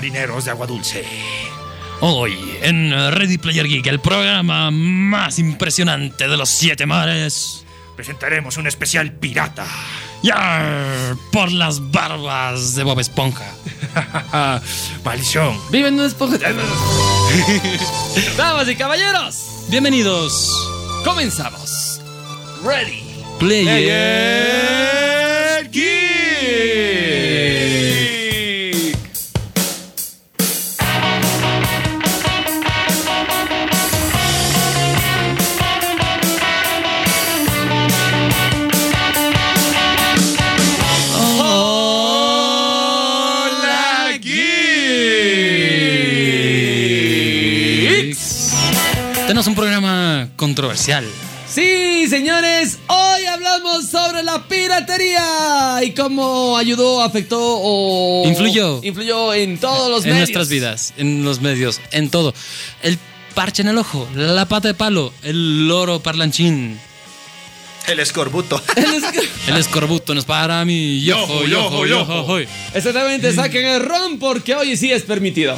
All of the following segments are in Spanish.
Marineros de agua dulce. Hoy en Ready Player Geek, el programa más impresionante de los siete mares. Presentaremos un especial pirata. ¡Yar! Por las barbas de Bob Esponja. Maldición. Viven en un esponja. Damas y caballeros, Bienvenidos. comenzamos. Ready. Player. Controversial. Sí, señores, hoy hablamos sobre la piratería y cómo ayudó, afectó o Influyó. influyó en todos los en medios. nuestras vidas, en los medios, en todo. El parche en el ojo, la pata de palo, el loro parlanchín, El escorbuto. el escorbuto no es para mí. Yojo, yojo, yojo, yojo. Exactamente, saquen el ron porque hoy sí es permitido.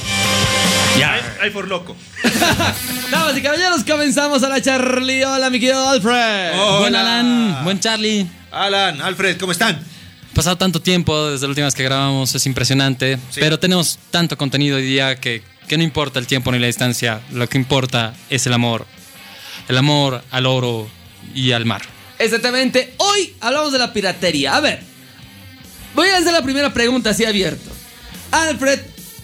Ya. Ay, por loco. Damas y caballeros, comenzamos a la Charlie. Hola, mi querido Alfred. Hola. Buen Alan, buen Charlie. Alan, Alfred, ¿cómo están? Pasado tanto tiempo desde la última vez que grabamos, es impresionante. Sí. Pero tenemos tanto contenido hoy día que, que no importa el tiempo ni la distancia. Lo que importa es el amor. El amor al oro y al mar. Exactamente, hoy hablamos de la piratería. A ver, voy a hacer la primera pregunta así abierto. Alfred,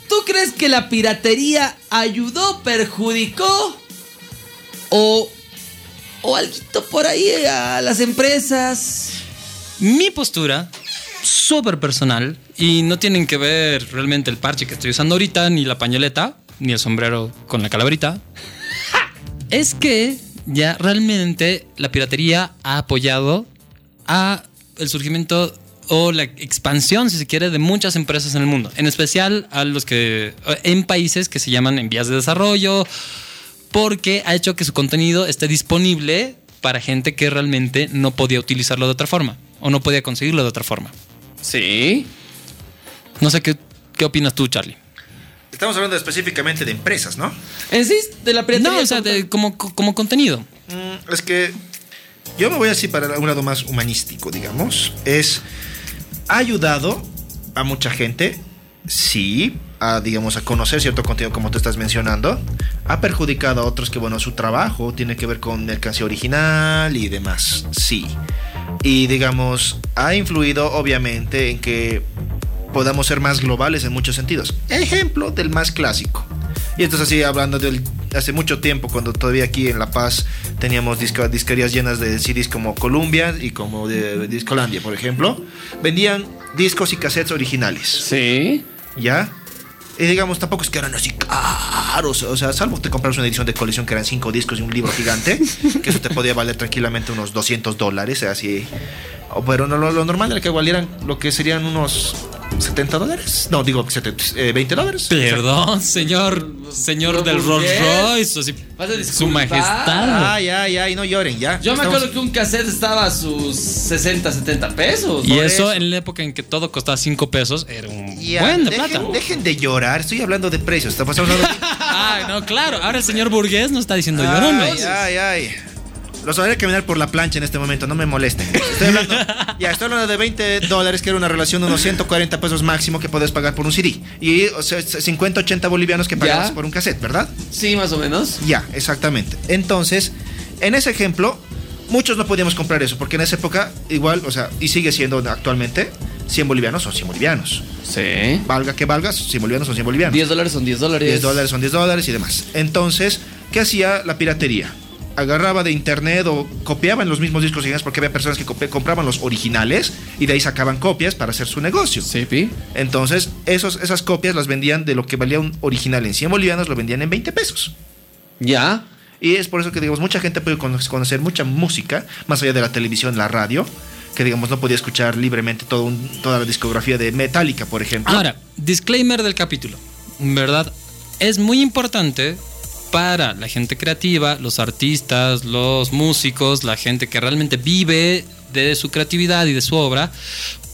¿tú crees que la piratería ayudó, perjudicó o, o algo por ahí a las empresas? Mi postura, súper personal, y no tienen que ver realmente el parche que estoy usando ahorita, ni la pañoleta, ni el sombrero con la calaverita, es que ya realmente la piratería ha apoyado a el surgimiento o la expansión, si se quiere, de muchas empresas en el mundo, en especial a los que en países que se llaman en vías de desarrollo, porque ha hecho que su contenido esté disponible para gente que realmente no podía utilizarlo de otra forma o no podía conseguirlo de otra forma. Sí. No sé qué, qué opinas tú, Charlie. Estamos hablando específicamente de empresas, ¿no? En sí, de la. No, o sea, de- como, como contenido. Mm, es que yo me voy así para un lado más humanístico, digamos. Es. Ha ayudado a mucha gente, sí, a, digamos, a conocer cierto contenido como tú estás mencionando. Ha perjudicado a otros que, bueno, su trabajo tiene que ver con mercancía original y demás, sí. Y, digamos, ha influido, obviamente, en que podamos ser más globales en muchos sentidos. Ejemplo del más clásico. Y esto es así hablando del hace mucho tiempo, cuando todavía aquí en La Paz teníamos disco- disquerías llenas de CDs como Columbia y como de Discolandia, por ejemplo. Vendían discos y cassettes originales, Sí. ¿ya? Y digamos, tampoco es que eran así caros, o sea, salvo te compras una edición de colección que eran cinco discos y un libro gigante, que eso te podía valer tranquilamente unos 200 dólares, así. Pero no, lo, lo normal era que valieran lo que serían unos 70 dólares. No, digo 70, eh, 20 dólares. Perdón, señor, señor del Rolls Royce. así, Vas a su majestad. Ay, ay, ay, no lloren, ya. Yo me acuerdo que un cassette estaba a sus 60, 70 pesos. Y eso, eso. en la época en que todo costaba 5 pesos era un Ya, buen de dejen, plata. dejen de llorar, estoy hablando de precios. Estamos hablando de... Ay, no, claro. Ahora el señor burgués nos está diciendo llorones. Ay, ay, ay. Los haré caminar por la plancha en este momento, no me molesten. Estoy hablando, ya, estoy hablando de 20 dólares, que era una relación de unos 140 pesos máximo que puedes pagar por un CD. Y o sea, 50, 80 bolivianos que pagabas por un cassette, ¿verdad? Sí, más o menos. Ya, exactamente. Entonces, en ese ejemplo, muchos no podíamos comprar eso, porque en esa época, igual, o sea, y sigue siendo actualmente, 100 bolivianos son 100 bolivianos. Sí. Valga que valga, 100 bolivianos son 100 bolivianos. 10 dólares son 10 dólares. 10 dólares son 10 dólares y demás. Entonces, ¿qué hacía la piratería? Agarraba de internet o copiaban los mismos discos originales porque había personas que compraban los originales y de ahí sacaban copias para hacer su negocio. Sí, pi. Entonces, esos, esas copias las vendían de lo que valía un original en 100 bolivianos, lo vendían en 20 pesos. Ya. Y es por eso que, digamos, mucha gente puede cono- conocer mucha música, más allá de la televisión, la radio, que, digamos, no podía escuchar libremente todo un- toda la discografía de Metallica, por ejemplo. Ahora, disclaimer del capítulo. ¿Verdad? Es muy importante para la gente creativa, los artistas, los músicos, la gente que realmente vive de su creatividad y de su obra,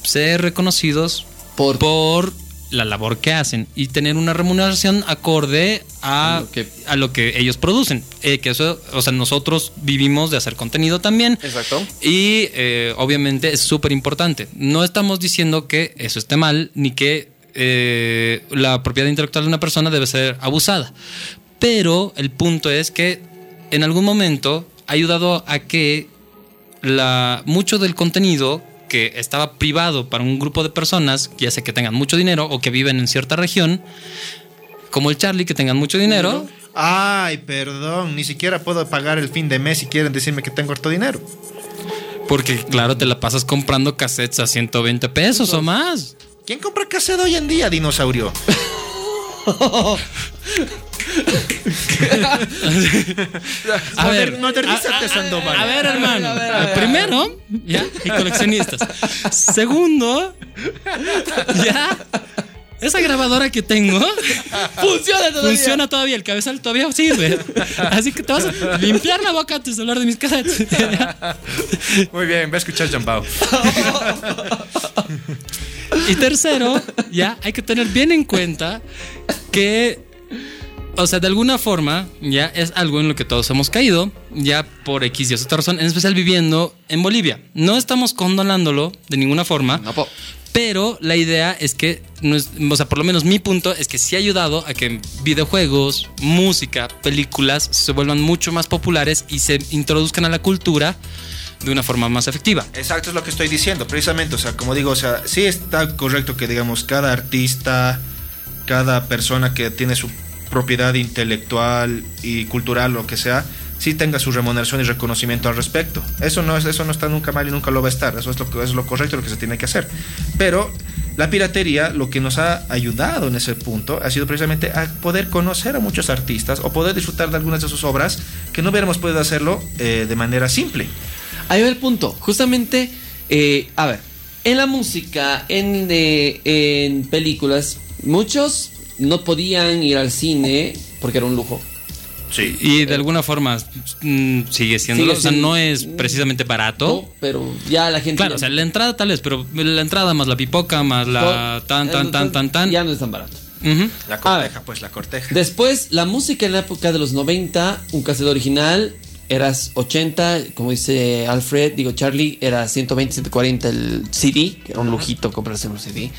ser reconocidos Por- por la labor que hacen y tener una remuneración acorde a, A lo que- a lo que ellos producen. Eh, que eso, o sea, nosotros vivimos de hacer contenido también. Exacto. Y eh, obviamente es súper importante. No estamos diciendo que eso esté mal, ni que eh, la propiedad intelectual de una persona debe ser abusada. Pero el punto es que en algún momento ha ayudado a que la, mucho del contenido que estaba privado para un grupo de personas, ya sea que tengan mucho dinero o que viven en cierta región, como el Charlie, que tengan mucho dinero, Ay, perdón, ni siquiera puedo pagar el fin de mes si quieren decirme que tengo harto dinero. porque claro, te la pasas comprando cassettes a 120 pesos o más. ¿Quién compra cassette hoy en día, dinosaurio? A ver, Moder- modernízate, a- a- Sandoval. A ver, hermano. A ver, a ver, a ver. Primero, ya, y coleccionistas. Segundo, ya, esa grabadora que tengo Funciona todavía. funciona todavía, el cabezal todavía sirve. Así que te vas a limpiar la boca antes de hablar de mis cassettes. Muy bien, voy a escuchar Jambao. Y tercero, ya hay que tener bien en cuenta que, o sea, de alguna forma, ya es algo en lo que todos hemos caído, ya por X y otra razón, en especial viviendo en Bolivia. No estamos condonándolo de ninguna forma. No, po. Pero la idea es que, o sea, por lo menos mi punto es que sí ha ayudado a que videojuegos, música, películas se vuelvan mucho más populares y se introduzcan a la cultura de una forma más efectiva. Exacto, es lo que estoy diciendo, precisamente. O sea, como digo, o sea, sí está correcto que, digamos, cada artista, cada persona que tiene su propiedad intelectual y cultural, lo que sea, sí tenga su remuneración y reconocimiento al respecto. Eso no, es, eso no está nunca mal y nunca lo va a estar. Eso es lo, es lo correcto, lo que se tiene que hacer. Pero la piratería, lo que nos ha ayudado en ese punto, ha sido precisamente a poder conocer a muchos artistas o poder disfrutar de algunas de sus obras que no hubiéramos podido hacerlo eh, de manera simple. Ahí va el punto. Justamente, eh, a ver, en la música, en, eh, en películas, muchos no podían ir al cine porque era un lujo. Sí. Y de alguna forma mm, sigue siendo, Sigue o sea, no es precisamente barato. No, pero ya la gente. Claro, ya- o sea, la entrada tal vez, pero la entrada más la pipoca, más la tan, tan, tan, tan, tan. Ya no es tan barato. Ujú. La A ver. corteja, pues la corteja. Después, la música en la época de los 90, un cassette original, eras 80, como dice Alfred, digo Charlie, era 120, 140 el CD, que era un lujito comprarse un CD.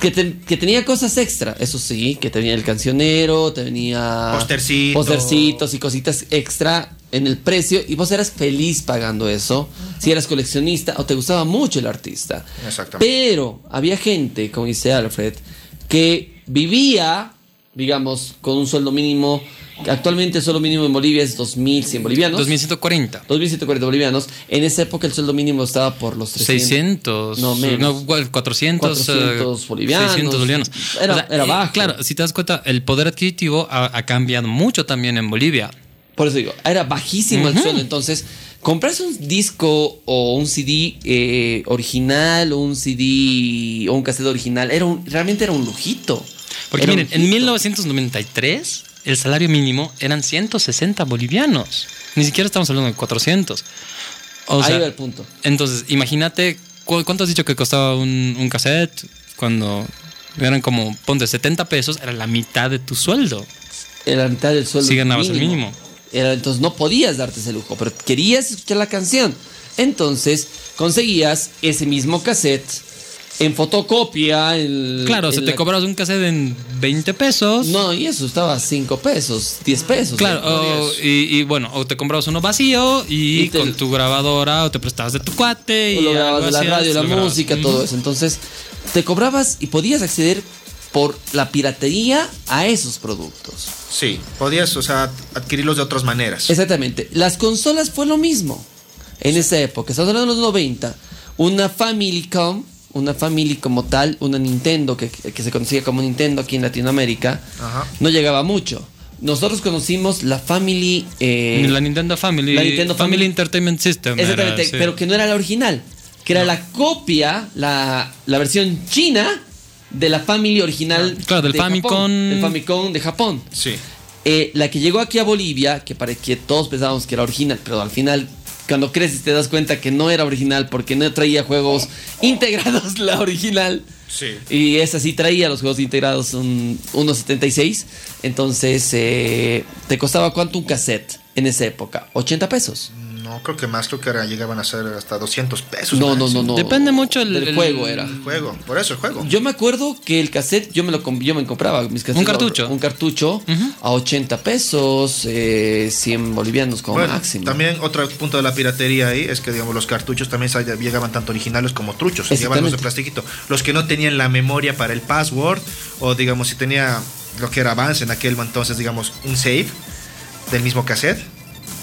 Que, te- que tenía cosas extra, eso sí, que tenía el cancionero, tenía Postercitos. postercitos y cositas extra en el precio y vos eras feliz pagando eso, si eras coleccionista o te gustaba mucho el artista. Exactamente. Pero había gente, como dice Alfred, que vivía, digamos, con un sueldo mínimo, actualmente el sueldo mínimo en Bolivia es 2.100 bolivianos. 2140. 2.140 bolivianos. En esa época el sueldo mínimo estaba por los 300. 600. No, menos. No, igual, 400. 400 eh, bolivianos. 600 bolivianos. Era- era bajo. Claro, si te das cuenta, el poder adquisitivo ha, ha cambiado mucho también en Bolivia. Por eso digo, era bajísimo el sueldo. Entonces, comprarse un disco o un CD eh, original o un CD o un cassette original, era un- realmente era un lujito. Porque Era miren, en lujito. 1993 el salario mínimo eran 160 bolivianos. Ni siquiera estamos hablando de 400. O Ahí sea, va el punto. Entonces, imagínate, ¿cu- ¿cuánto has dicho que costaba un, un cassette? Cuando eran como, ponte 70 pesos, era la mitad de tu sueldo. Era la mitad del sueldo. Sí ganabas el mínimo. Era, entonces no podías darte ese lujo, pero querías escuchar la canción. Entonces conseguías ese mismo cassette en fotocopia. el- Claro, en se te cobrabas un cassette en 20 pesos. No, y eso estaba a 5 pesos, 10 pesos. Claro, o- y, y bueno, o te comprabas uno vacío y, Y te- con tu grabadora o te prestabas de tu cuate O y lo grababas la hacías, radio, la música, Ujú. todo eso. Entonces, te cobrabas y podías acceder por la piratería a esos productos. Sí, podías, o sea, adquirirlos de otras maneras. Exactamente. Las consolas fue lo mismo. En esa época, estamos hablando de los 90, una Famicom, una Family como tal, una Nintendo que, que se conocía como Nintendo aquí en Latinoamérica, Ajá. no llegaba mucho. Nosotros conocimos la Family... eh, La Nintendo Family. la Nintendo Family Family- Entertainment System. Exactamente, era, sí. pero que no era la original, que era la copia, la, la versión china de la Family original. Claro, del de Famicom. Japón, del Famicom de Japón. Sí. Eh, la que llegó aquí a Bolivia, que para que todos pensábamos que era original, pero al final, cuando creces te das cuenta que no era original porque no traía juegos integrados la original. Sí. Y esa sí traía los juegos integrados un 1.76. Entonces, eh, ¿te costaba cuánto un cassette en esa época? 80 pesos. No, creo que más, creo que era, llegaban a ser hasta 200 pesos. No, no, máximo. no, no. Depende mucho el- del el- juego era. El juego, por eso el juego. Yo me acuerdo que el cassette, yo me lo com- yo me compraba mis cassettes, Un cartucho. Un cartucho a 80 pesos, eh, 100 bolivianos como Bueno, máximo. También otro punto de la piratería ahí es que digamos los cartuchos también llegaban tanto originales como truchos, llegaban los de plastiquito. Los que no tenían la memoria para el password o digamos si tenía lo que era avance en aquel entonces digamos un save del mismo cassette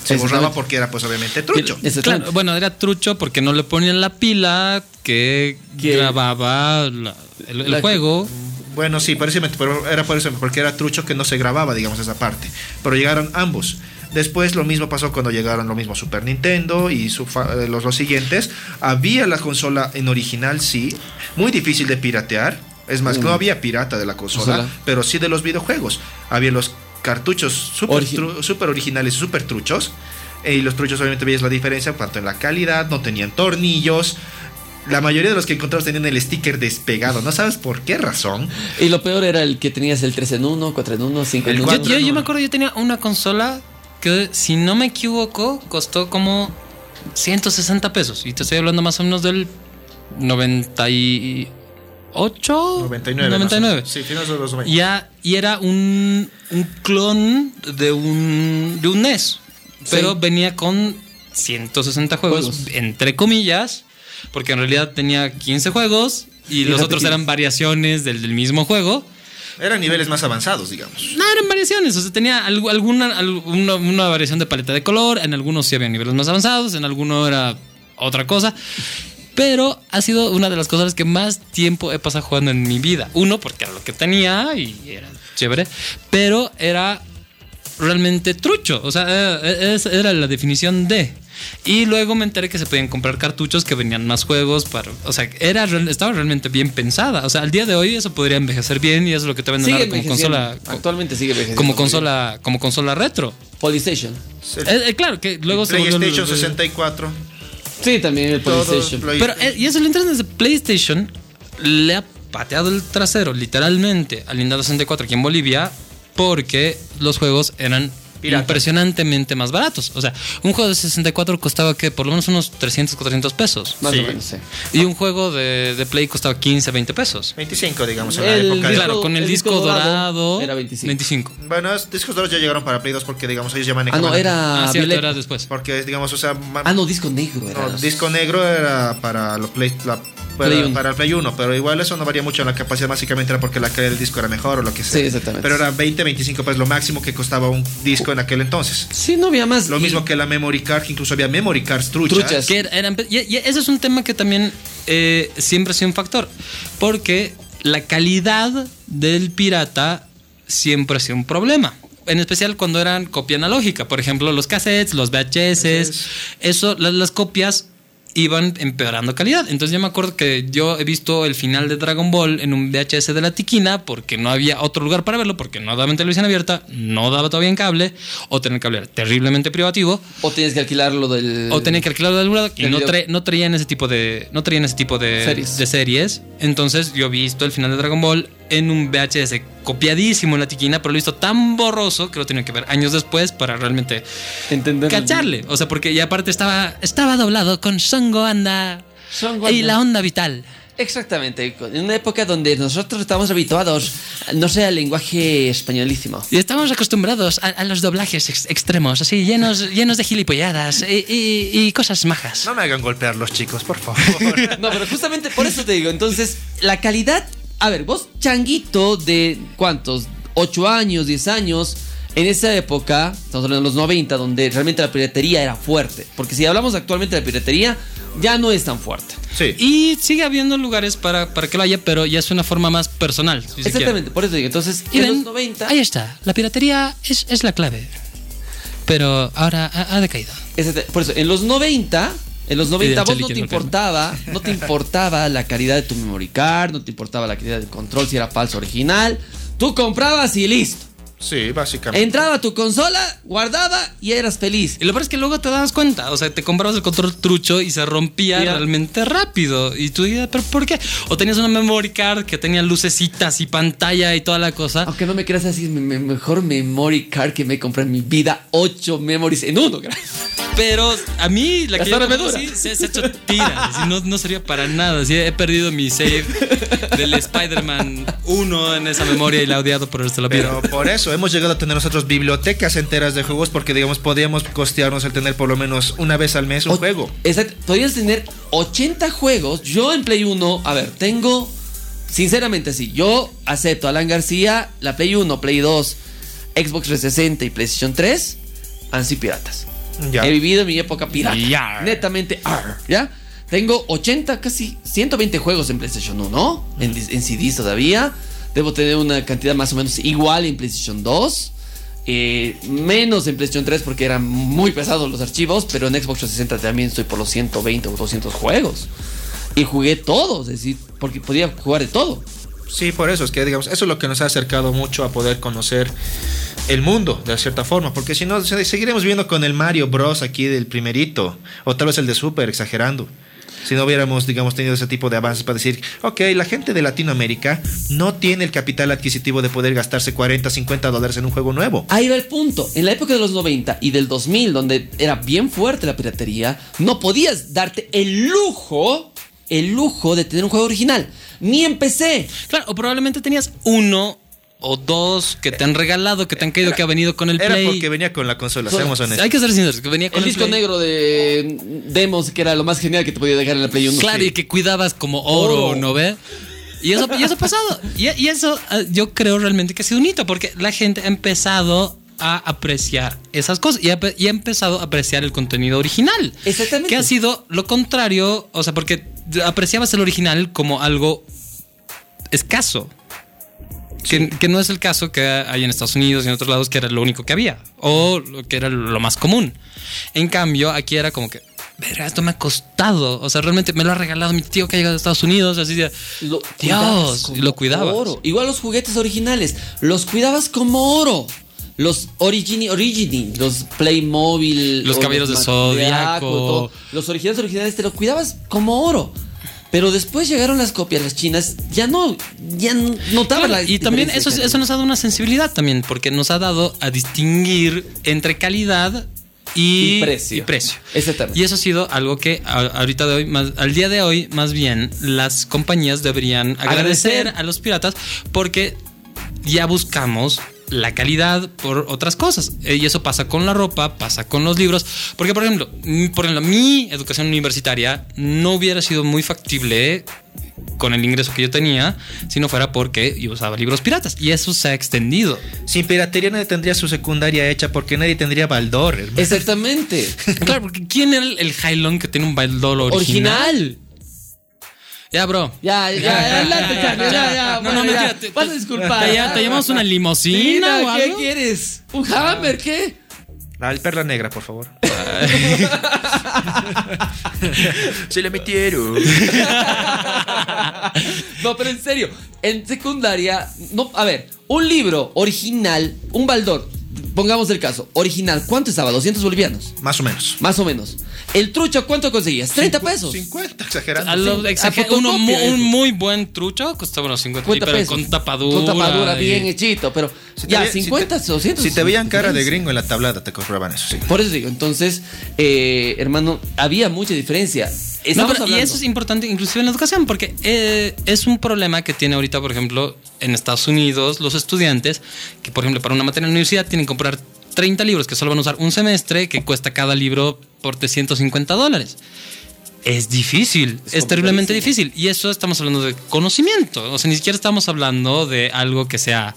se borraba porque era pues obviamente trucho. Claro, bueno, era trucho porque no le ponían la pila que grababa la- el, el La- juego. Bueno, sí, precisamente, pero era por eso, porque era trucho que no se grababa, digamos, esa parte. Pero llegaron ambos. Después lo mismo pasó cuando llegaron lo mismo Super Nintendo y su fa- eh, los, los siguientes. Había la consola en original, sí, muy difícil de piratear. Es más, Mm. no había pirata de la consola, Consola. pero sí de los videojuegos. Había los cartuchos super, Origi- tru- super originales y super truchos. eh, Y los truchos obviamente veías la diferencia, tanto en la calidad, no tenían tornillos. La mayoría de los que encontramos tenían el sticker despegado. No sabes por qué razón. Y lo peor era el que tenías el 3 en 1, 4 en 1, 5 en El 1. Yo, cuatro yo- en yo me uno. acuerdo, yo tenía una consola que, si no me equivoco, costó como 160 pesos. Y te estoy hablando más o menos del 98. 99. 99. más o menos. Sí, finales de los 90. Ya, y era un, un clon de un, de un NES. Pero Sí. venía con 160 juegos, Juegos. entre comillas, porque en realidad tenía 15 juegos y, Y los otros eran variaciones del, del mismo juego. Eran niveles más avanzados, digamos. No, eran variaciones. O sea, tenía algu- alguna, alguna una variación de paleta de color. En algunos sí había niveles más avanzados. En algunos era otra cosa. Pero ha sido una de las cosas que más tiempo he pasado jugando en mi vida. Uno, porque era lo que tenía y era chévere. Pero era realmente trucho. O sea, eh, era la definición de. Y luego me enteré que se podían comprar cartuchos que venían más juegos para. O sea, era, real- estaba realmente bien pensada. O sea, al día de hoy eso podría envejecer bien y eso es lo que te venden Sigue ahora como consola. Actualmente sigue envejeciendo. Como consola, como consola retro. PlayStation. Eh, eh, claro que luego se volvió- PlayStation 64. Sí, también el PlayStation. Play- Pero eh, y eso lo interesante es que PlayStation le ha pateado el trasero literalmente al Nintendo 64 aquí en Bolivia porque los juegos eran Piratas. impresionantemente más baratos. O sea, un juego de 64 costaba que por lo menos unos 300, 400 pesos. Más Sí. o menos, sí. Y un juego de, de Play costaba 15, 20 pesos. 25, digamos, en la época de- disco- Claro, con el, el disco, disco dorado dorado, era 25. 25. Bueno, es- discos duros ya llegaron para Play 2 porque, digamos, ellos ya Ah, manejaban. no, era. Ah, cierto, era después. Porque, digamos, o sea. Ah, no, disco negro era. no, disco negro era para los Play. la- para, Play uno. para el Play 1, pero igual eso no varía mucho en la capacidad, básicamente era porque la calidad del disco era mejor o lo que sea. Sí, exactamente. Pero era 20, 25 pues lo máximo que costaba un disco en aquel entonces. Sí, no había más. Lo Y- mismo que la memory card, que incluso había memory cards truchas. Truchas. Que eran- y, y ese es un tema que también eh, siempre ha sido un factor. Porque la calidad del pirata siempre ha sido un problema. En especial cuando eran copia analógica. Por ejemplo, los cassettes, los VHS. Eso, la- las copias iban empeorando calidad. Entonces yo me acuerdo que yo he visto el final de Dragon Ball en un VHS de la Tiquina porque no había otro lugar para verlo, porque no daba en televisión abierta, no daba todavía en cable, o tener cable era terriblemente privativo. O tienes que alquilarlo del. O tenía que alquilarlo de algún lado y del no, trae- no traían ese tipo de no traían ese tipo de Series. de series. Entonces yo he visto el final de Dragon Ball en un VHS copiadísimo en la tiquina, pero lo he visto tan borroso que lo tenía que ver años después para realmente Entender. cacharle. O sea, porque ya aparte estaba estaba doblado con Songo Anda Son y guantes. la onda vital. Exactamente. En una época donde nosotros estamos habituados, no sé, al lenguaje españolísimo. Y estamos acostumbrados a, a los doblajes ex- extremos, así llenos llenos de gilipolladas y, y- y cosas majas. No me hagan golpear los chicos, por favor. No, pero justamente por eso te digo. Entonces, la calidad. A ver, vos, changuito de cuántos? 8 años, 10 años. En esa época, estamos hablando de los 90, donde realmente la piratería era fuerte. Porque si hablamos actualmente de la piratería, ya no es tan fuerte. sí. Y sigue habiendo lugares para, para que lo haya, pero ya es una forma más personal. si. Exactamente, por eso digo. Entonces, Y en ven, los 90. ahí está, la piratería es, es la clave. Pero ahora ha, ha decaído. Por eso, en los 90, en los 90 del vos no te importaba, no te importaba la calidad de tu memory card, no te importaba la calidad del control, si era falso original. Tú comprabas y listo. Sí, básicamente. Entraba a tu consola, guardaba y eras feliz. Y lo peor es que luego te dabas cuenta, o sea, te comprabas el control trucho y se rompía realmente rápido. Y tú dices, ¿pero por qué? O tenías una memory card que tenía lucecitas y pantalla y toda la cosa. Aunque no me creas así, es mi mejor memory card que me compré en mi vida. Ocho memories en uno, gracias. Pero a mí la que yo me dura. sí, se, se ha hecho tira. así, no, no sería para nada. Sí, he perdido mi save del Spider-Man 1 en esa memoria y la he odiado por el la vida. Pero por eso hemos llegado a tener nosotros bibliotecas enteras de juegos porque, digamos, podíamos costearnos el tener por lo menos una vez al mes un O- juego. Exacto. Podrías tener 80 juegos. Yo en Play 1, a ver, tengo. Sinceramente, sí. Yo acepto Alan García, la Play 1, Play 2, Xbox 360 y PlayStation 3 han sido piratas. Ya. He vivido mi época pirata. Yar. Netamente, ar, ¿ya? Tengo 80, casi 120 juegos en PlayStation 1, en, dis- en CDs todavía. Debo tener una cantidad más o menos igual en PlayStation 2. eh, menos en PlayStation 3 porque eran muy pesados los archivos, pero en Xbox 360 también estoy por los 120 o 200 juegos. Y jugué todos, es decir, porque podía jugar de todo. Sí, por eso es que, digamos, eso es lo que nos ha acercado mucho a poder conocer el mundo, de cierta forma. Porque si no, se- seguiremos viendo con el Mario Bros. aquí del primerito, o tal vez el de Super, exagerando. Si no hubiéramos, digamos, tenido ese tipo de avances para decir, ok, la gente de Latinoamérica no tiene el capital adquisitivo de poder gastarse 40, 50 dólares en un juego nuevo. Ahí va el punto. En la época de los 90 y del 2000, donde era bien fuerte la piratería, no podías darte el lujo, el lujo de tener un juego original. Ni en PC. Claro, o probablemente tenías uno o dos que te han regalado, que te han caído, que ha venido con el Era Play. porque venía con la consola, seamos honestos. Hay que ser sinceros, que venía con El el, disco Play. negro de demos, que era lo más genial que te podía dejar en la Play 1. Claro, Sí. y que cuidabas como oro, Oro. ¿no ve? Y eso, y eso ha pasado. Y, y eso eh, yo creo realmente que ha sido un hito, porque la gente ha empezado a apreciar esas cosas y ha, y ha empezado a apreciar el contenido original. Exactamente. Que ha sido lo contrario, o sea, porque apreciabas el original como algo escaso. Que, que no es el caso que hay en Estados Unidos y en otros lados, que era lo único que había, o que era lo más común. En cambio, aquí era como que, verga, esto me ha costado. O sea, realmente me lo ha regalado mi tío que ha llegado de Estados Unidos, así de, Lo cuidabas Dios, y lo cuidabas. Oro. Igual los juguetes originales, los cuidabas como oro. Los Origini, Origini, los Playmobil, Los Caballeros de Zodiaco. todo. Los originales originales te los cuidabas como oro. Pero después llegaron las copias, las chinas, ya no, ya notaba Claro, la y también eso, eso nos ha dado una sensibilidad también, porque nos ha dado a distinguir entre calidad y, Y precio. y precio. Y eso ha sido algo que a- ahorita de hoy, más, al día de hoy, más bien, las compañías deberían agradecer, Agradecer. a los piratas porque ya buscamos la calidad por otras cosas. Eh, Y eso pasa con la ropa, pasa con los libros. Porque, por ejemplo, por ejemplo, mi educación universitaria no hubiera sido muy factible con el ingreso que yo tenía si no fuera porque yo usaba libros piratas. Y eso se ha extendido. Sin piratería nadie tendría su secundaria hecha porque nadie tendría Baldor. hermano. Exactamente. Claro, porque ¿quién era el, el Hylon que tiene un Baldor original? Original. Ya, bro. Ya, ya, adelante, Charlie, ya, ya. No, bueno, no, ya. mentira. Te, Vas a disculpar. Te, te llamamos una limosina o ¿qué quieres? ¿Un hammer? ¿Qué? La perla negra, por favor. Se le metieron. No, pero en serio, en secundaria, no, a ver, un libro original, un baldor, pongamos el caso, original, ¿cuánto estaba? 200 bolivianos, Más o menos. más o menos. El trucho, ¿cuánto conseguías? 30 pesos. 50, exagerando. A lo- exager- a uno mu- un muy buen trucho costaba unos 50, 50 pero pesos. con tapadura. Con tapadura y- bien hechito, pero Si ya, ve- si 50, te- 200. Si te veían cara de gringo en la tablada, te compraban eso, sí. Por eso digo, entonces, eh, hermano, había mucha diferencia. No, pero- y eso es importante inclusive en la educación, porque eh, es un problema que tiene ahorita, por ejemplo, en Estados Unidos, los estudiantes, que por ejemplo para una materia en la universidad tienen que comprar 30 libros que solo van a usar un semestre, que cuesta cada libro por 350 dólares. Es difícil, es, terriblemente difícil. Y eso estamos hablando de conocimiento. O sea, ni siquiera estamos hablando de algo que sea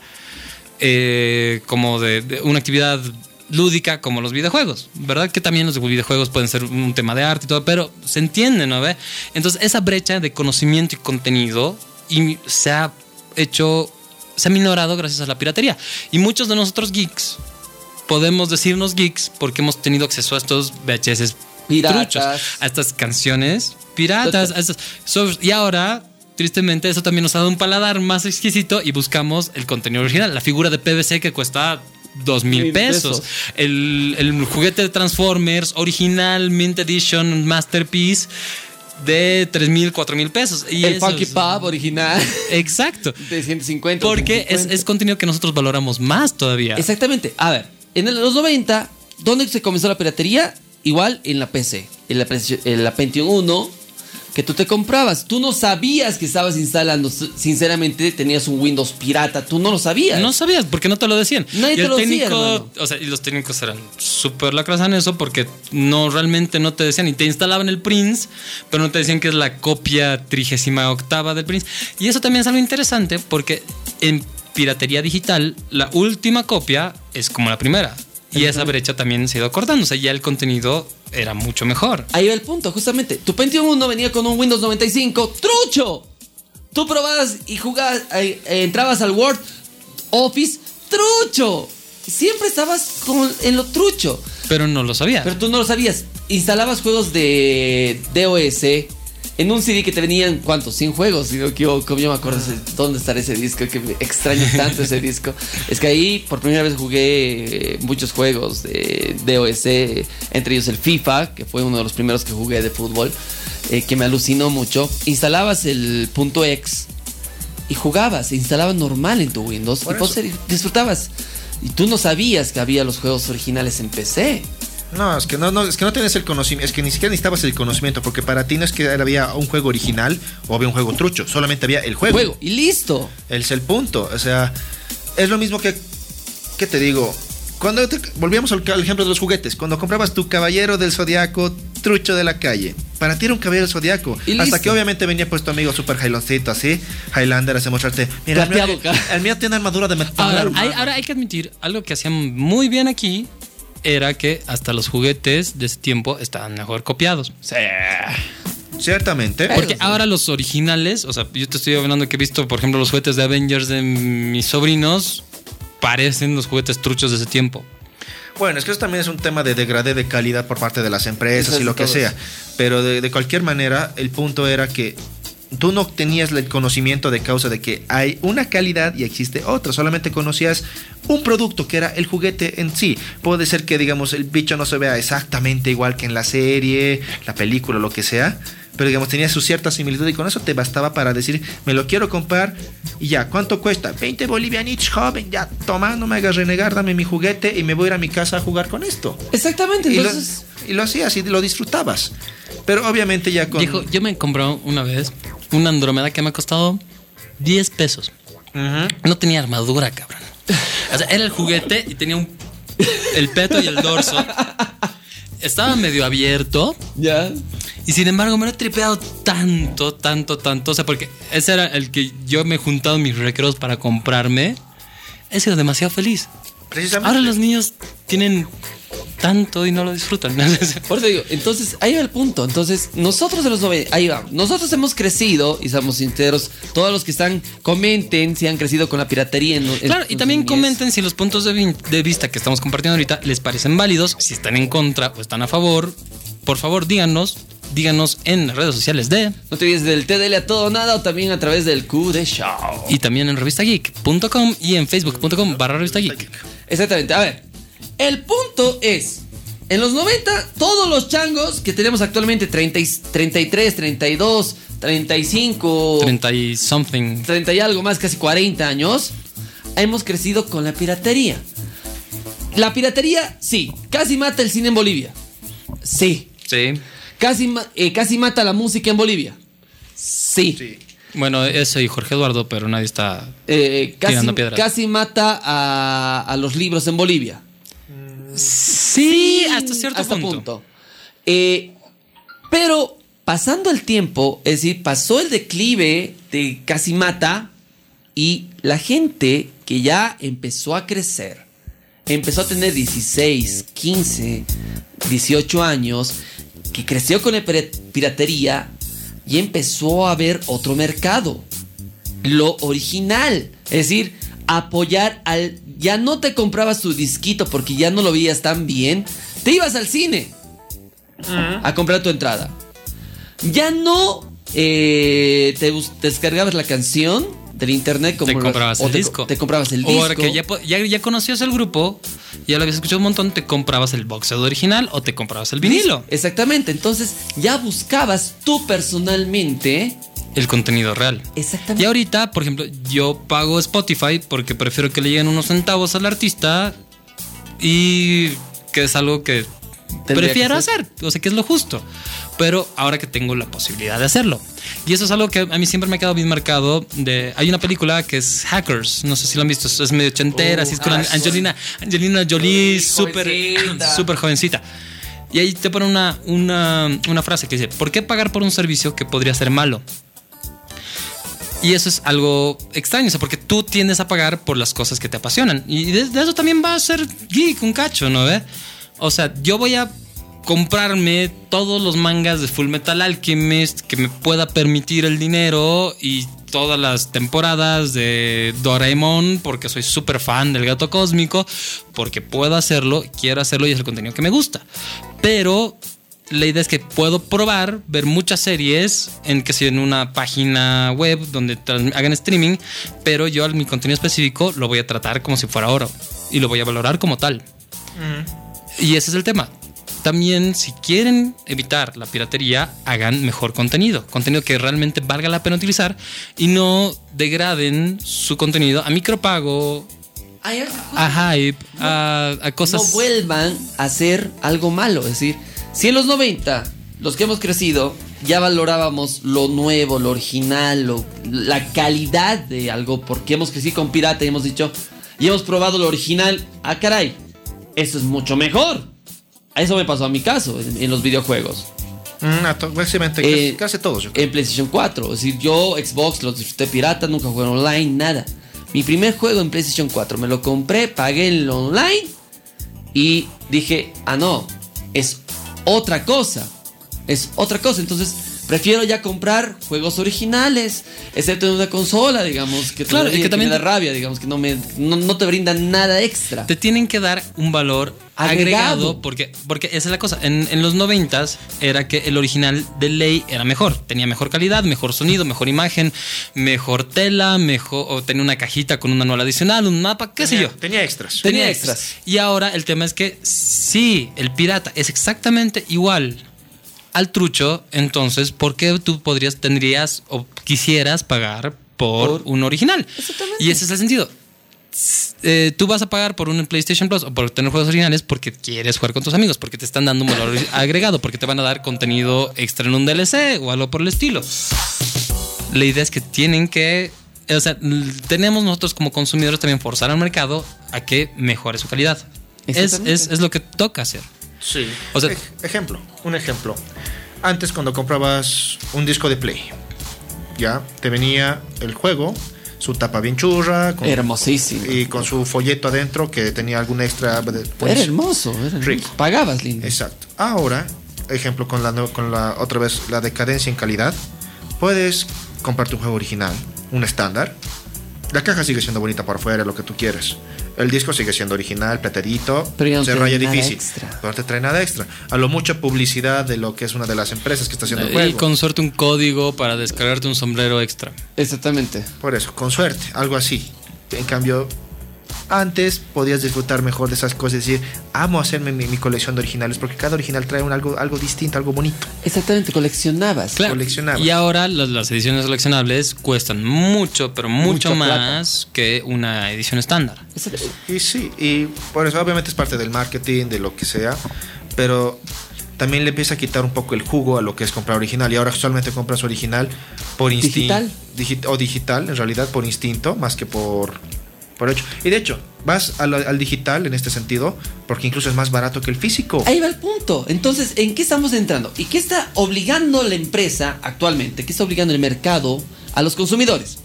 eh, como de, de una actividad lúdica como los videojuegos, ¿verdad? Que también los videojuegos pueden ser un tema de arte y todo, pero se entiende, ¿no ve? Entonces, esa brecha de conocimiento y contenido y se ha hecho, se ha minorado gracias a la piratería. Y muchos de nosotros geeks podemos decirnos geeks porque hemos tenido acceso a estos VHS Piratas. truchos, a estas canciones piratas, a estas y ahora tristemente, eso también nos ha dado un paladar más exquisito y buscamos el contenido original. La figura de PVC que cuesta dos mil pesos. El, el juguete de Transformers original, Mint Edition, Masterpiece de tres mil, cuatro mil pesos. Y el Funky Pub original Exacto. de 150. Porque es, 150. es contenido que nosotros valoramos más todavía. Exactamente. A ver, en los 90, ¿dónde se comenzó la piratería? Igual en la PC, en la, en la Pentium 1, que tú te comprabas. Tú no sabías que estabas instalando, sinceramente, tenías un Windows pirata, tú no lo sabías. No sabías, porque no te lo decían. Nadie y te el lo decía, técnico, hermano. o sea, y los técnicos eran súper lacras en eso porque no realmente no te decían y te instalaban el Prince, pero no te decían que es la copia trigésima octava del Prince. Y eso también es algo interesante porque en piratería digital la última copia es como la primera. Y esa brecha también se ha ido acortando. O sea, ya el contenido era mucho mejor. Ahí va el punto, justamente. Tu Pentium 1 venía con un Windows 95. ¡Trucho! Tú probabas y jugabas, eh, entrabas al Word, Office, ¡trucho! Siempre estabas con, en lo trucho. Pero no lo sabía. Pero tú no lo sabías. Instalabas juegos de DOS en un CD que te venían, ¿cuántos? 100 juegos. Si no me equivoco, yo me acuerdo ese- dónde estará ese disco, que me extraño tanto ese disco. Es que ahí por primera vez jugué eh, muchos juegos de DOS, eh, entre ellos el FIFA, que fue uno de los primeros que jugué de fútbol, eh, que me alucinó mucho. Instalabas el punto X y jugabas, se instalaba normal en tu Windows Por y eso. disfrutabas. Y tú no sabías que había los juegos originales en PC. No, es que no, no, es que no tienes el conocimiento, es que ni siquiera necesitabas el conocimiento, porque para ti no es que había un juego original o había un juego trucho, solamente había el juego. Juego y listo. Es el punto. O sea, es lo mismo que. ¿Qué te digo? Cuando te- volvíamos al, al ejemplo de los juguetes, cuando comprabas tu caballero del zodiaco trucho de la calle, para ti era un caballero del zodiaco. Y Hasta listo. que obviamente venía pues tu amigo super Highlandcito así, Highlander, a mostrarte. Mira, el mío, el mío tiene armadura de metal. Ahora hermano". hay, ahora hay que admitir, algo que hacían muy bien aquí era que hasta los juguetes de ese tiempo estaban mejor copiados. Ciertamente. Porque sí. ahora los originales, o sea, yo te estoy hablando que he visto, por ejemplo, los juguetes de Avengers de mis sobrinos, parecen los juguetes truchos de ese tiempo. Bueno, es que eso también es un tema de degradé de calidad por parte de las empresas Eso y lo que sea. Pero de, de cualquier manera, el punto era que tú no tenías el conocimiento de causa de que hay una calidad y existe otra. Solamente conocías un producto que era el juguete en sí. Puede ser que, digamos, el bicho no se vea exactamente igual que en la serie, la película, lo que sea. Pero, digamos, tenía su cierta similitud y con eso te bastaba para decir, me lo quiero comprar y ya, ¿cuánto cuesta? 20 bolivianitos, joven, ya, toma, no me hagas renegar, dame mi juguete y me voy a ir a mi casa a jugar con esto. Exactamente, Y lo, entonces. y lo hacías y lo disfrutabas. Pero obviamente ya con... Viejo, yo me compré una vez una Andrómeda que me ha costado 10 pesos. No tenía armadura, cabrón. O sea, era el juguete y tenía un, el peto y el dorso. Estaba medio abierto Ya. y sin embargo me lo he tripeado tanto, tanto, tanto. O sea, porque ese era el que yo me he juntado mis recreos para comprarme. He sido demasiado feliz. Precisamente. Ahora los niños tienen tanto y no lo disfrutan. Por eso digo, entonces ahí va el punto. Entonces, nosotros de los 90, ahí va. Nosotros hemos crecido, y somos sinceros, todos los que están, comenten si han crecido con la piratería. En, en Claro, y también comenten si los puntos de, vi- de vista que estamos compartiendo ahorita les parecen válidos, si están en contra o están a favor. Por favor, díganos, díganos en las redes sociales de No te olvides del TDL a todo nada o también a través del Q de Show. y también en revistageek.com y en facebook.com barra revista geek. Exactamente. A ver, el punto es, en los 90, todos los changos que tenemos actualmente, 30 y- 33, 32, 35, 30 y something. 30 y algo más, casi 40 años, hemos crecido con la piratería. La piratería, sí, casi mata el cine en Bolivia. Sí. Sí. Casi, eh, casi mata la música en Bolivia. Sí. Sí. Bueno, eso y Jorge Eduardo, pero nadie está. Eh, casi, Tirando piedras. casi mata a, a los libros en Bolivia. Sí, hasta cierto hasta punto. Eh, pero pasando el tiempo, es decir, pasó el declive de casi mata y la gente que ya empezó a crecer, empezó a tener 16, 15, 18 años, que creció con la pira- piratería y empezó a ver otro mercado lo original. Es decir, apoyar al. Ya no te comprabas tu disquito porque ya no lo veías tan bien. Te ibas al cine a comprar tu entrada. Ya no eh, te descargabas la canción del internet como te comprabas o el te, disco. Te comprabas el O disco. ahora que ya, ya, ya conocías el grupo, ya lo habías escuchado un montón, te comprabas el box set original o te comprabas el vinilo. Exactamente. Entonces ya buscabas tú personalmente. El contenido real. Exactamente. Y ahorita, por ejemplo, yo pago Spotify porque prefiero que le lleguen unos centavos al artista y que es algo que prefiero que hacer, o sea, que es lo justo. Pero ahora que tengo la posibilidad de hacerlo. Y eso es algo que a mí siempre me ha quedado bien marcado. De, hay una película que es Hackers, no sé si lo han visto, es medio ochentera, así es con ah, Angelina, Angelina Jolie, súper jovencita. jovencita. Y ahí te pone una, una, una frase que dice, ¿por qué pagar por un servicio que podría ser malo? Y eso es algo extraño, o sea, porque tú tiendes a pagar por las cosas que te apasionan. Y de, eso también va a ser geek, un cacho, ¿no ve? O sea, yo voy a comprarme todos los mangas de Full Metal Alchemist que me pueda permitir el dinero y todas las temporadas de Doraemon porque soy súper fan del gato cósmico, porque puedo hacerlo, quiero hacerlo y es el contenido que me gusta. Pero la idea es que puedo probar, ver muchas series en que sea en una página web donde hagan streaming, pero yo mi contenido específico lo voy a tratar como si fuera oro y lo voy a valorar como tal. Y ese es el tema. También, si quieren evitar la piratería, hagan mejor contenido. Contenido que realmente valga la pena utilizar y no degraden su contenido a micropago, a hype, a, a cosas. no vuelvan a hacer algo malo. Es decir, si en los 90, los que hemos crecido, ya valorábamos lo nuevo, lo original, lo- la calidad de algo, porque hemos crecido con pirata y hemos dicho, y hemos probado lo original, ah caray, eso es mucho mejor. Eso me pasó a mi caso en, en los videojuegos. Mm, a to- básicamente Eh, casi, casi todos. yo creo. En PlayStation 4. Es decir, yo Xbox lo disfruté pirata, nunca jugué online, nada. Mi primer juego en PlayStation 4 me lo compré, pagué el online y dije, ah, no, es otra cosa. Es otra cosa. Entonces, prefiero ya comprar juegos originales, excepto en una consola, digamos, que, Claro, que también me da rabia, digamos, que no, me, no, no te brindan nada extra. te tienen que dar un valor Agregado. agregado, porque, porque esa es la cosa. En, en los noventas era que el original de ley era mejor. Tenía mejor calidad, mejor sonido, mejor imagen, mejor tela, mejor, o tenía una cajita con un manual adicional, un mapa, qué sé yo. Tenía extras. Tenía extras. Y ahora el tema es que sí, el pirata es exactamente igual al trucho, entonces, ¿por qué tú podrías, tendrías o quisieras pagar por, Por- un original? Exactamente. Y ese es el sentido. Eh, tú vas a pagar por un PlayStation Plus o por tener juegos originales porque quieres jugar con tus amigos, porque te están dando un valor agregado, porque te van a dar contenido extra en un DLC o algo por el estilo. La idea es que tienen que, o sea, tenemos nosotros como consumidores también forzar al mercado a que mejore su calidad. Es, es, es lo que toca hacer. Sí. O sea- Ej- ejemplo, un ejemplo. Antes cuando comprabas un disco de Play, ya te venía el juego, su tapa bien churra, con- Hermosísimo. y con su folleto adentro que tenía algún extra. de- Era pues, hermoso, era hermoso. Rico. Pagabas, lindo. Exacto. Ahora, ejemplo con la, con la otra vez la decadencia en calidad, puedes comprarte un juego original, un estándar. La caja sigue siendo bonita por fuera, lo que tú quieres. El disco sigue siendo original, platadito, Pero ya no se trae raya nada difícil. extra. Pero no te trae nada extra. A lo mucho publicidad de lo que es una de las empresas que está haciendo el Y juego. con suerte un código para descargarte un sombrero extra. Exactamente. Por eso, con suerte, algo así. En cambio, antes podías disfrutar mejor de esas cosas y decir, amo hacerme mi, mi colección de originales, porque cada original trae un algo, algo distinto, algo bonito. Exactamente, coleccionabas. Claro. Coleccionables. Y ahora las, las ediciones coleccionables cuestan mucho, pero mucho Mucha plata. más que una edición estándar. Exacto. Y sí, y por eso obviamente es parte del marketing, de lo que sea, pero también le empieza a quitar un poco el jugo a lo que es comprar original. Y ahora solamente compras original por instinto. Digital. o digital, en realidad, por instinto, más que por, por hecho. Y de hecho, vas al, al digital en este sentido, porque incluso es más barato que el físico. Ahí va el punto. Entonces, ¿en qué estamos entrando? ¿Y qué está obligando la empresa actualmente? ¿Qué está obligando el mercado a los consumidores?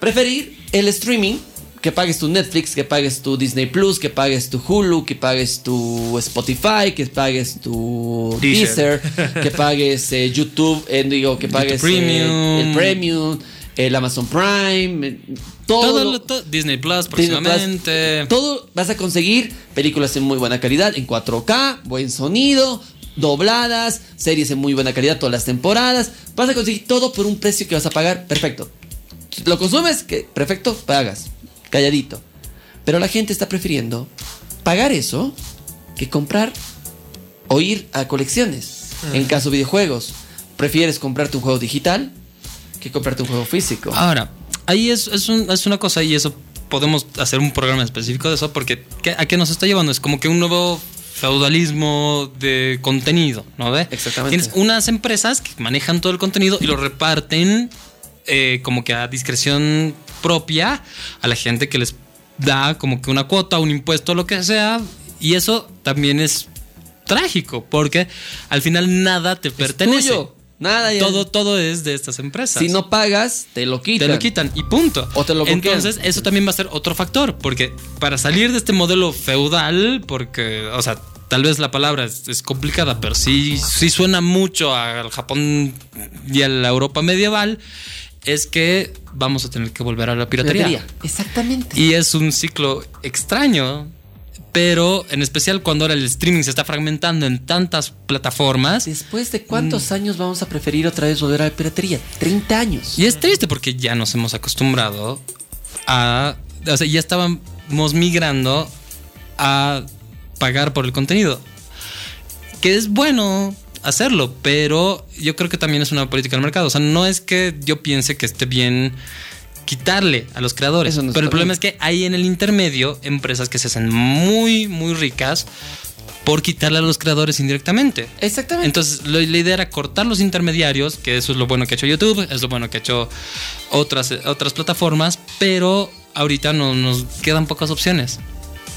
Preferir el streaming, que pagues tu Netflix, que pagues tu Disney Plus, que pagues tu Hulu, que pagues tu Spotify, que pagues tu Deezer. Deezer, que pagues eh, YouTube, eh, digo, que pagues eh, Premium. el Premium, el Amazon Prime, eh, todo, Todo, lo- lo- to- Disney Plus Disney Plus, próximamente. Todo vas a conseguir películas en muy buena calidad, en 4K, buen sonido, dobladas, series en muy buena calidad todas las temporadas. Vas a conseguir todo por un precio que vas a pagar. Perfecto. Lo consumes, que perfecto, pagas. Calladito. Pero la gente está prefiriendo pagar eso que comprar o ir a colecciones. En caso de videojuegos, prefieres comprarte un juego digital que comprarte un juego físico. Ahora, ahí es, es, un- es una cosa y eso podemos hacer un programa específico de eso porque ¿qué- ¿a qué nos está llevando? Es como que un nuevo feudalismo de contenido, ¿no ve? Exactamente. Tienes unas empresas que manejan todo el contenido y lo reparten eh, como que a discreción propia a la gente que les da como que una cuota, un impuesto, lo que sea. Y eso también es trágico porque al final nada te pertenece. tuyo. Nada ya- Todo, todo es de estas empresas. Si no pagas, te lo quitan. Te lo quitan y punto. O te lo bloquean. Entonces, eso también va a ser otro factor, porque para salir de este modelo feudal, porque, o sea, tal vez la palabra es, es complicada, pero sí, sí suena mucho al Japón y a la Europa medieval, es que vamos a tener que volver a la piratería. Piratería. Exactamente. Y es un ciclo extraño, pero en especial cuando ahora el streaming se está fragmentando en tantas plataformas. Después de Mm. cuántos años vamos a preferir otra vez volver a la piratería? 30 años. Y es triste porque ya nos hemos acostumbrado a. O sea, ya estábamos migrando a pagar por el contenido. Que es bueno hacerlo, pero yo creo que también es una política del mercado. O sea, no es que yo piense que esté bien quitarle a los creadores. No pero el problema bien. es que hay en el intermedio empresas que se hacen muy, muy ricas por quitarle a los creadores indirectamente. Exactamente. Entonces, lo- la idea era cortar los intermediarios, que eso es lo bueno que ha hecho YouTube, es lo bueno que ha hecho otras, otras plataformas, pero ahorita no, nos quedan pocas opciones.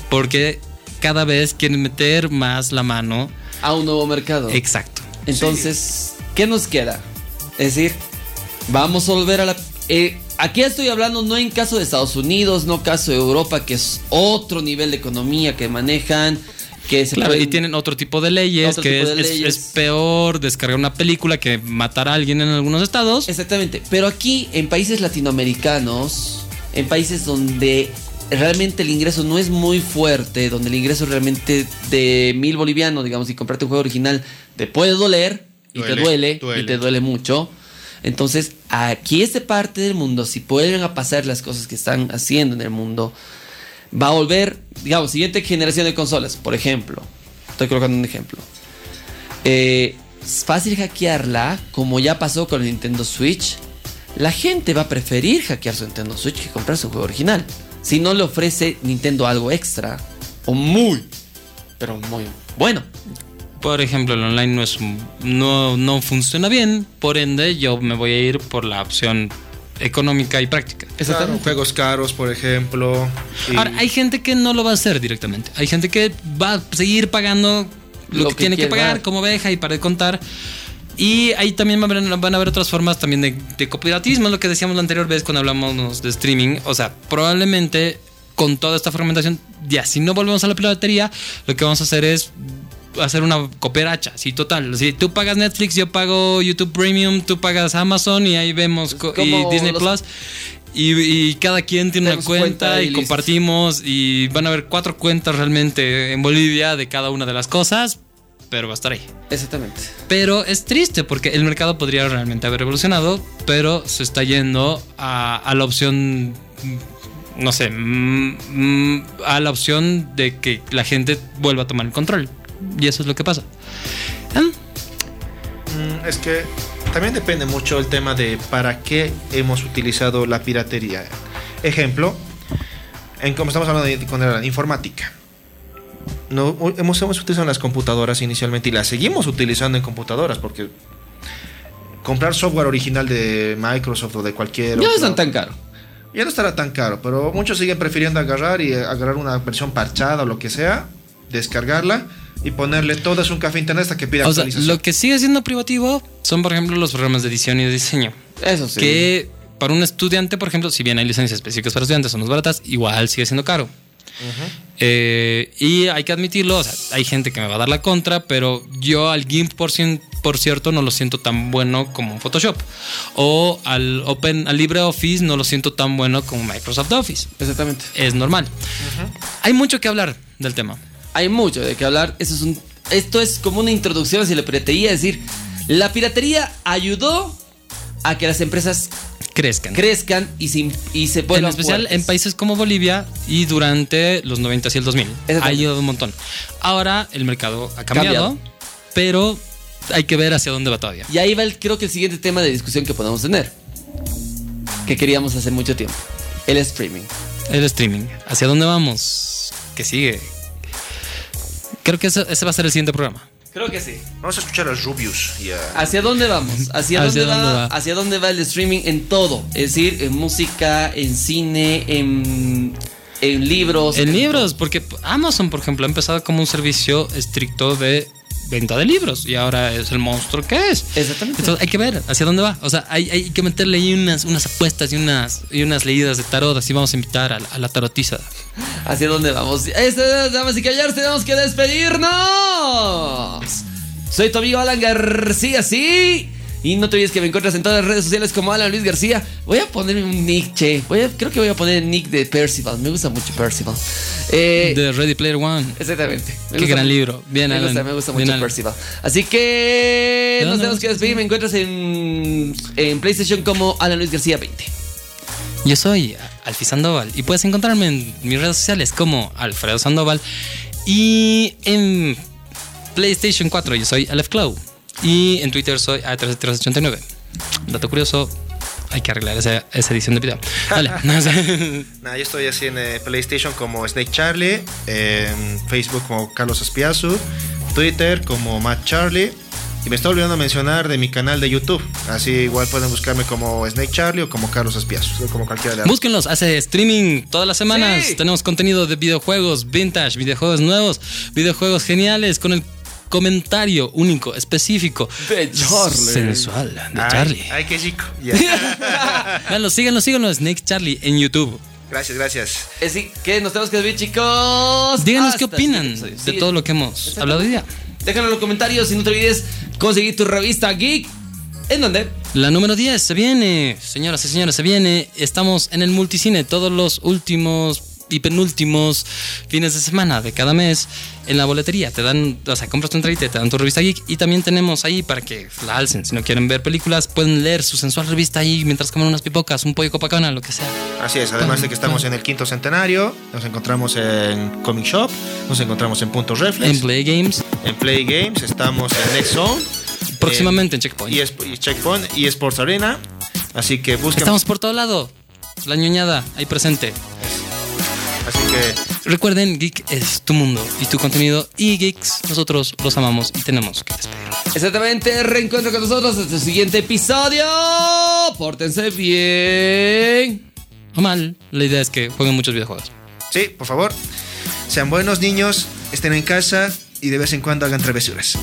Porque cada vez quieren meter más la mano. a un nuevo mercado. Exacto. Entonces, ¿qué nos queda? Es decir, vamos a volver a la... eh, aquí estoy hablando no en caso de Estados Unidos, no caso de Europa, que es otro nivel de economía que manejan, que se Claro, pueden- y tienen otro tipo de leyes, Otro que es, de es- leyes. es peor descargar una película que matar a alguien en algunos estados. Exactamente, pero aquí en países latinoamericanos, en países donde realmente el ingreso no es muy fuerte, donde el ingreso realmente de mil bolivianos, digamos, y comprarte un juego original te puede doler, y Duele, te duele, duele. y te duele mucho. Entonces, aquí esta parte del mundo, si vuelven a pasar las cosas que están haciendo en el mundo, va a volver, digamos, siguiente generación de consolas, por ejemplo. Estoy colocando un ejemplo. Eh, es fácil hackearla, como ya pasó con el Nintendo Switch. La gente va a preferir hackear su Nintendo Switch que comprarse un juego original. Si no le ofrece Nintendo algo extra. O muy, pero muy bueno. Por ejemplo, el online no es no, no funciona bien, por ende yo me voy a ir por la opción económica y práctica. Claro, juegos caros, por ejemplo. y- Ahora, hay gente que no lo va a hacer directamente. Hay gente que va a seguir pagando lo, Lo que, que tiene que pagar pagar. como oveja y para de contar. Y ahí también van a haber, van a haber otras formas también de, de cooperativismo, lo que decíamos la anterior vez cuando hablamos de streaming. O sea, probablemente con toda esta fragmentación, ya si no volvemos a la piratería, lo que vamos a hacer es hacer una cooperacha, sí, total. Si tú pagas Netflix, yo pago YouTube Premium, tú pagas Amazon y ahí vemos y Disney los- Plus. Y, y cada quien tiene una cuenta cuenta y compartimos y van a haber cuatro cuentas realmente en Bolivia de cada una de las cosas, pero va a estar ahí. Exactamente. Pero es triste porque el mercado podría realmente haber evolucionado, pero se está yendo a, a la opción, mm, no sé, mm, mm, a la opción de que la gente vuelva a tomar el control. Y eso es lo que pasa. Ah, Mm, Es que también depende mucho el tema de para qué hemos utilizado la piratería. Ejemplo, en como estamos hablando de cuando era la informática. No, hemos, hemos utilizado las computadoras inicialmente y las seguimos utilizando en computadoras porque comprar software original de Microsoft o de cualquier Ya no están tan caro. ya no estará tan caro, pero muchos siguen prefiriendo agarrar y eh, agarrar una versión parchada o lo que sea, descargarla y ponerle todo es un café internet hasta que pida o sea, lo que sigue siendo privativo son, por ejemplo, los programas de edición y de diseño. Eso sí. que para un estudiante, por ejemplo, si bien hay licencias específicas para estudiantes, son más baratas, igual sigue siendo caro. Eh, y hay que admitirlo, o sea, hay gente que me va a dar la contra, pero yo al GIMP, por, cien- por cierto, no lo siento tan bueno como Photoshop. O al Open, al LibreOffice no lo siento tan bueno como Microsoft Office. Exactamente. Es normal. Hay mucho que hablar del tema. Hay mucho de qué hablar. Eso es un esto es como una introducción hacia la piratería, es decir, la piratería ayudó a que las empresas Crezcan. crezcan y se, y se en vuelvan especial fuertes. en países como Bolivia y durante los 90 y el 2000. Ha ayudado un montón. Ahora el mercado ha cambiado, Cambiado. pero hay que ver hacia dónde va todavía. Y ahí va, el, creo que el siguiente tema de discusión que podemos tener. Que queríamos hace mucho tiempo. El streaming. El streaming. ¿Hacia dónde vamos? ¿Qué sigue? Creo que ese, ese va a ser el siguiente programa. Creo que sí. Vamos a escuchar a Rubius y a... ¿Hacia dónde vamos? ¿Hacia, ¿Hacia dónde, dónde va? ¿Hacia dónde va el streaming en todo? Es decir, en música, en cine, en, en libros. En libros, porque Amazon, por ejemplo, ha empezado como un servicio estricto de venta de libros y ahora es el monstruo que es. Exactamente. Entonces hay que ver hacia dónde va. O sea, hay, hay que meterle ahí unas, unas apuestas y unas, y unas leídas de tarot. Así vamos a invitar a, la- a la tarotiza. ¿Hacia dónde vamos? Este, damas y caballeros, tenemos que despedirnos. Soy tu amigo Alan García, sí. Y no te olvides que me encuentras en todas las redes sociales como Alan Luis García. Voy a ponerme un nick, che. Voy a- creo que voy a poner el nick de Percival. Me gusta mucho Percival. Eh, De Ready Player One. Exactamente. Me Qué gran mucho. libro. Bien, me Alan. gusta, me gusta Bien, mucho Alan. Percival. Así que ¿De nos tenemos que despedir. Me encuentras en, en PlayStation como Alan Luis García 20. Yo soy Alfie Sandoval y puedes encontrarme en mis redes sociales como Alfredo Sandoval y en PlayStation 4 yo soy Aleph Clow y en Twitter soy A3389. Dato curioso, hay que arreglar esa, esa edición de video. Dale. Nada, yo estoy así en eh, PlayStation como Snake Charlie, en Facebook como Carlos Espiazu, Twitter como Matt Charlie. Y me estoy olvidando mencionar de mi canal de YouTube. Así igual pueden buscarme como Snake Charlie o como Carlos Espiazu, como cualquiera de ambos. Búsquenlos, hace streaming todas las semanas. Sí. Tenemos contenido de videojuegos vintage, videojuegos nuevos, videojuegos geniales con el comentario único, específico, De Charlie. sensual de Ay, Charlie. Ay, qué chico. Véanlo, síganlo, síganlo, Snake Charlie en YouTube. gracias, gracias. Así que nos tenemos que despedir, chicos. Díganos Hasta qué opinan de todo lo que hemos hablado hoy día. Déjalo en los comentarios y no te olvides conseguir tu revista Geek. ¿En dónde? La número 10 se viene, señoras y señores, se viene. Estamos en el multicine todos los últimos y penúltimos fines de semana de cada mes en la boletería. Te dan, o sea, compras tu entradita, y te dan tu revista geek y también tenemos ahí para que la alcen. Si no quieren ver películas, pueden leer su sensual revista ahí mientras comen unas pipocas, un pollo copacabana, lo que sea. Así es, además de que estamos en el quinto centenario, nos encontramos en Comic Shop, nos encontramos en Punto Reflex, En Play Games, en Play Games, estamos en Next Zone. próximamente en en Checkpoint. y, y Checkpoint y Sports Arena. Así que busquen. Estamos por todo lado. La ñoñada ahí presente. Así que Recuerden, Geek es tu mundo y tu contenido. Y Geeks, nosotros los amamos y tenemos que despedirnos. Exactamente, reencuentro con nosotros hasta el siguiente episodio. Pórtense bien. O mal, la idea es que jueguen muchos videojuegos. sí, por favor, sean buenos niños, estén en casa y de vez en cuando hagan travesuras.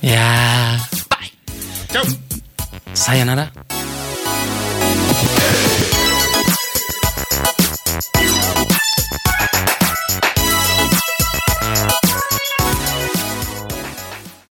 Ya. Chao. Sayonara.